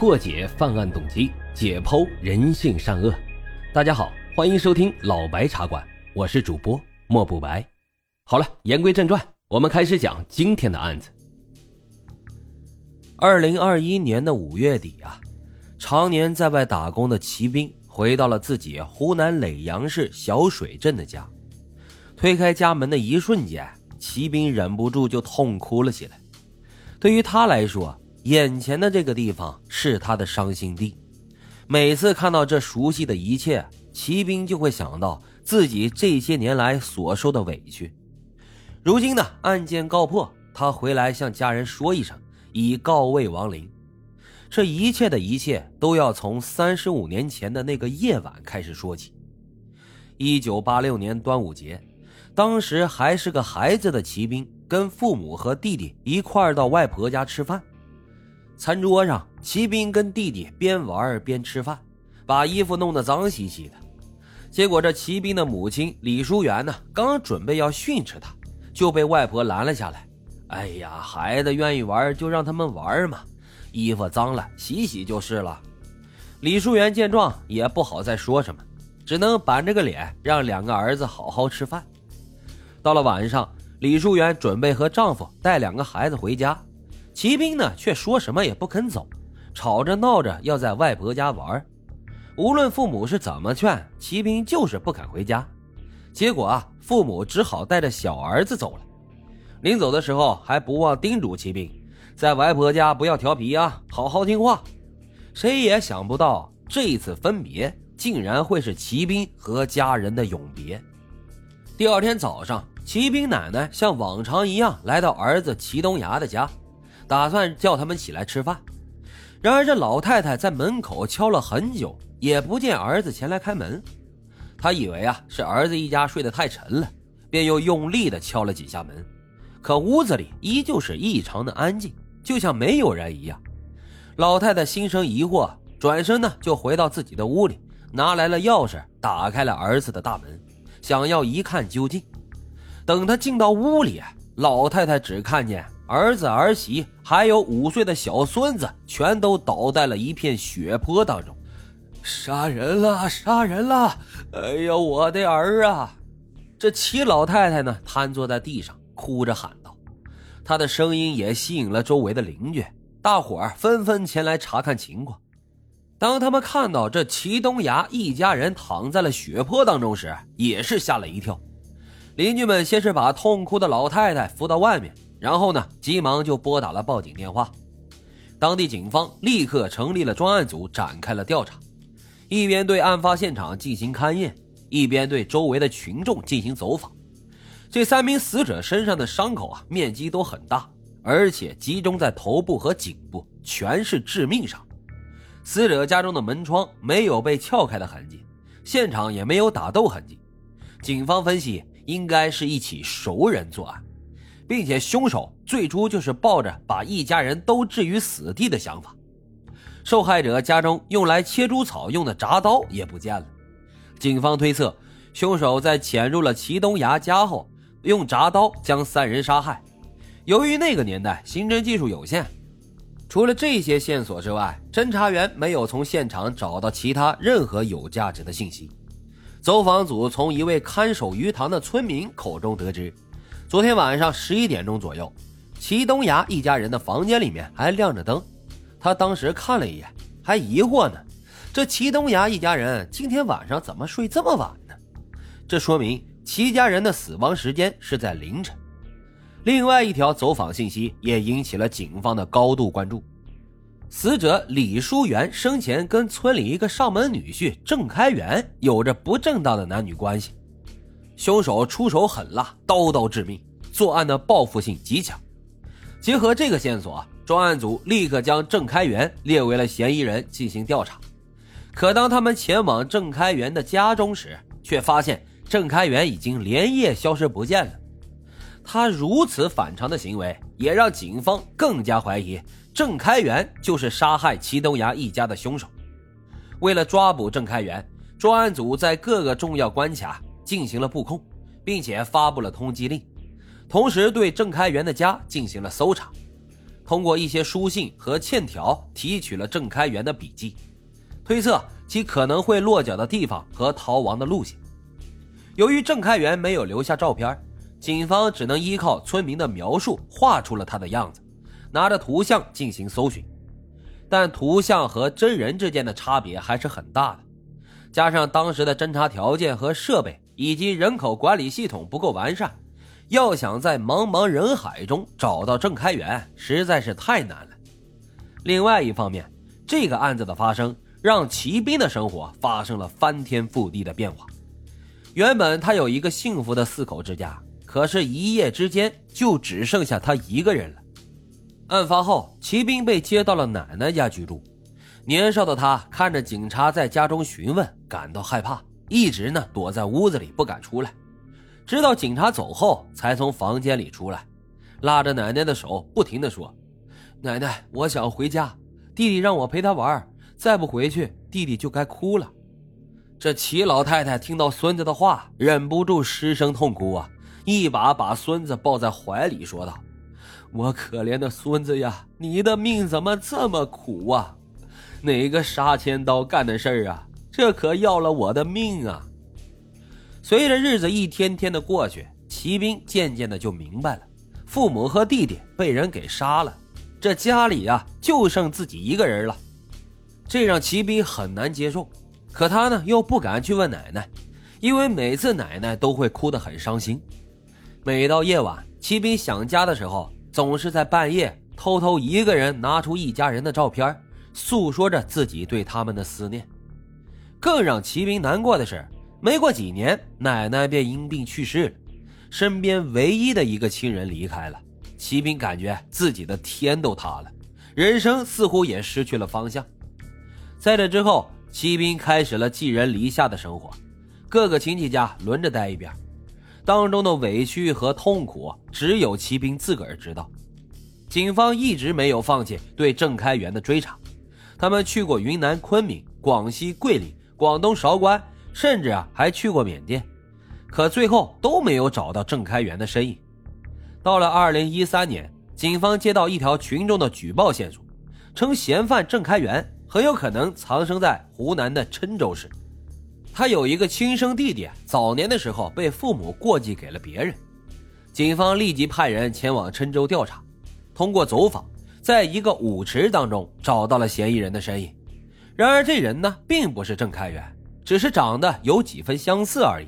破解犯案动机，解剖人性善恶。大家好，欢迎收听老白茶馆，我是主播莫不白。好了，言归正传，我们开始讲今天的案子。二零二一年的五月底啊，常年在外打工的齐兵回到了自己湖南耒阳市小水镇的家。推开家门的一瞬间，齐兵忍不住就痛哭了起来。对于他来说，眼前的这个地方是他的伤心地。每次看到这熟悉的一切，骑兵就会想到自己这些年来所受的委屈。如今呢，案件告破，他回来向家人说一声，以告慰亡灵。这一切的一切都要从三十五年前的那个夜晚开始说起。一九八六年端午节，当时还是个孩子的骑兵。跟父母和弟弟一块儿到外婆家吃饭，餐桌上，骑兵跟弟弟边玩边吃饭，把衣服弄得脏兮兮的。结果这骑兵的母亲李淑媛呢，刚准备要训斥他，就被外婆拦了下来。哎呀，孩子愿意玩就让他们玩嘛，衣服脏了洗洗就是了。李淑媛见状也不好再说什么，只能板着个脸让两个儿子好好吃饭。到了晚上。李淑媛准备和丈夫带两个孩子回家，骑兵呢却说什么也不肯走，吵着闹着要在外婆家玩。无论父母是怎么劝，骑兵就是不肯回家。结果啊，父母只好带着小儿子走了。临走的时候还不忘叮嘱骑兵，在外婆家不要调皮啊，好好听话。谁也想不到，这一次分别竟然会是骑兵和家人的永别。第二天早上。骑兵奶奶像往常一样来到儿子齐东崖的家，打算叫他们起来吃饭。然而这老太太在门口敲了很久，也不见儿子前来开门。她以为啊是儿子一家睡得太沉了，便又用力的敲了几下门。可屋子里依旧是异常的安静，就像没有人一样。老太太心生疑惑，转身呢就回到自己的屋里，拿来了钥匙，打开了儿子的大门，想要一看究竟。等她进到屋里，老太太只看见儿子、儿媳还有五岁的小孙子，全都倒在了一片血泊当中。杀人了！杀人了！哎呀，我的儿啊！这齐老太太呢，瘫坐在地上，哭着喊道。她的声音也吸引了周围的邻居，大伙儿纷纷前来查看情况。当他们看到这齐东崖一家人躺在了血泊当中时，也是吓了一跳。邻居们先是把痛哭的老太太扶到外面，然后呢，急忙就拨打了报警电话。当地警方立刻成立了专案组，展开了调查，一边对案发现场进行勘验，一边对周围的群众进行走访。这三名死者身上的伤口啊，面积都很大，而且集中在头部和颈部，全是致命伤。死者家中的门窗没有被撬开的痕迹，现场也没有打斗痕迹。警方分析。应该是一起熟人作案，并且凶手最初就是抱着把一家人都置于死地的想法。受害者家中用来切猪草用的铡刀也不见了，警方推测凶手在潜入了齐东崖家后，用铡刀将三人杀害。由于那个年代刑侦技术有限，除了这些线索之外，侦查员没有从现场找到其他任何有价值的信息。走访组从一位看守鱼塘的村民口中得知，昨天晚上十一点钟左右，齐东崖一家人的房间里面还亮着灯。他当时看了一眼，还疑惑呢：这齐东崖一家人今天晚上怎么睡这么晚呢？这说明齐家人的死亡时间是在凌晨。另外一条走访信息也引起了警方的高度关注。死者李淑媛生前跟村里一个上门女婿郑开元有着不正当的男女关系，凶手出手狠辣，刀刀致命，作案的报复性极强。结合这个线索，专案组立刻将郑开元列为了嫌疑人进行调查。可当他们前往郑开元的家中时，却发现郑开元已经连夜消失不见了。他如此反常的行为，也让警方更加怀疑。郑开元就是杀害齐东崖一家的凶手。为了抓捕郑开元，专案组在各个重要关卡进行了布控，并且发布了通缉令，同时对郑开元的家进行了搜查。通过一些书信和欠条提取了郑开元的笔记，推测其可能会落脚的地方和逃亡的路线。由于郑开元没有留下照片，警方只能依靠村民的描述画出了他的样子，拿着图像进行搜寻。但图像和真人之间的差别还是很大的，加上当时的侦查条件和设备以及人口管理系统不够完善，要想在茫茫人海中找到郑开元实在是太难了。另外一方面，这个案子的发生让骑兵的生活发生了翻天覆地的变化。原本他有一个幸福的四口之家，可是，一夜之间就只剩下他一个人了。案发后，骑兵被接到了奶奶家居住。年少的他看着警察在家中询问，感到害怕，一直呢躲在屋子里不敢出来。直到警察走后，才从房间里出来，拉着奶奶的手，不停地说：“奶奶，我想回家，弟弟让我陪他玩，再不回去，弟弟就该哭了。”这齐老太太听到孙子的话，忍不住失声痛哭啊，一把把孙子抱在怀里，说道：“我可怜的孙子呀，你的命怎么这么苦啊？哪个杀千刀干的事儿啊？这可要了我的命啊！”随着日子一天天的过去，骑兵渐渐的就明白了，父母和弟弟被人给杀了，这家里啊就剩自己一个人了，这让骑兵很难接受。可他呢，又不敢去问奶奶，因为每次奶奶都会哭得很伤心。每到夜晚，骑兵想家的时候，总是在半夜偷偷一个人拿出一家人的照片，诉说着自己对他们的思念。更让骑兵难过的是，没过几年，奶奶便因病去世了，身边唯一的一个亲人离开了，骑兵感觉自己的天都塌了，人生似乎也失去了方向。在这之后。骑兵开始了寄人篱下的生活，各个亲戚家轮着待一遍，当中的委屈和痛苦只有骑兵自个儿知道。警方一直没有放弃对郑开元的追查，他们去过云南昆明、广西桂林、广东韶关，甚至啊还去过缅甸，可最后都没有找到郑开元的身影。到了二零一三年，警方接到一条群众的举报线索，称嫌犯郑开元。很有可能藏身在湖南的郴州市，他有一个亲生弟弟，早年的时候被父母过继给了别人。警方立即派人前往郴州调查，通过走访，在一个舞池当中找到了嫌疑人的身影。然而这人呢，并不是郑开元，只是长得有几分相似而已。